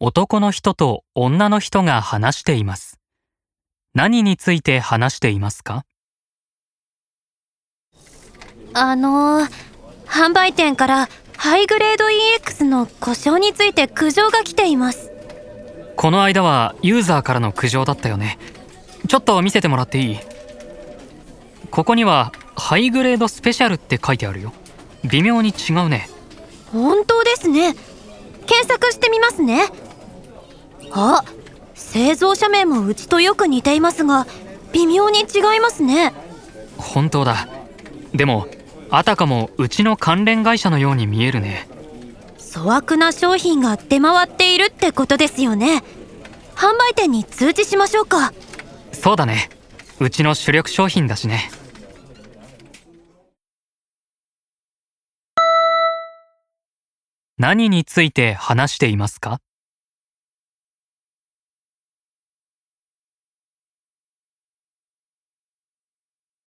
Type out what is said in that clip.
男の人と女の人が話しています。何について話していますか？あのー、販売店からハイグレード EX の故障について苦情が来ています。この間はユーザーからの苦情だったよね。ちょっと見せてもらっていい？ここにはハイグレードスペシャルって書いてあるよ。微妙に違うね。本当ですね。検索してみますね。あ、製造者名もうちとよく似ていますが、微妙に違いますね。本当だ。でも、あたかもうちの関連会社のように見えるね。粗悪な商品が出回っているってことですよね。販売店に通知しましょうか。そうだね。うちの主力商品だしね。何について話していますか？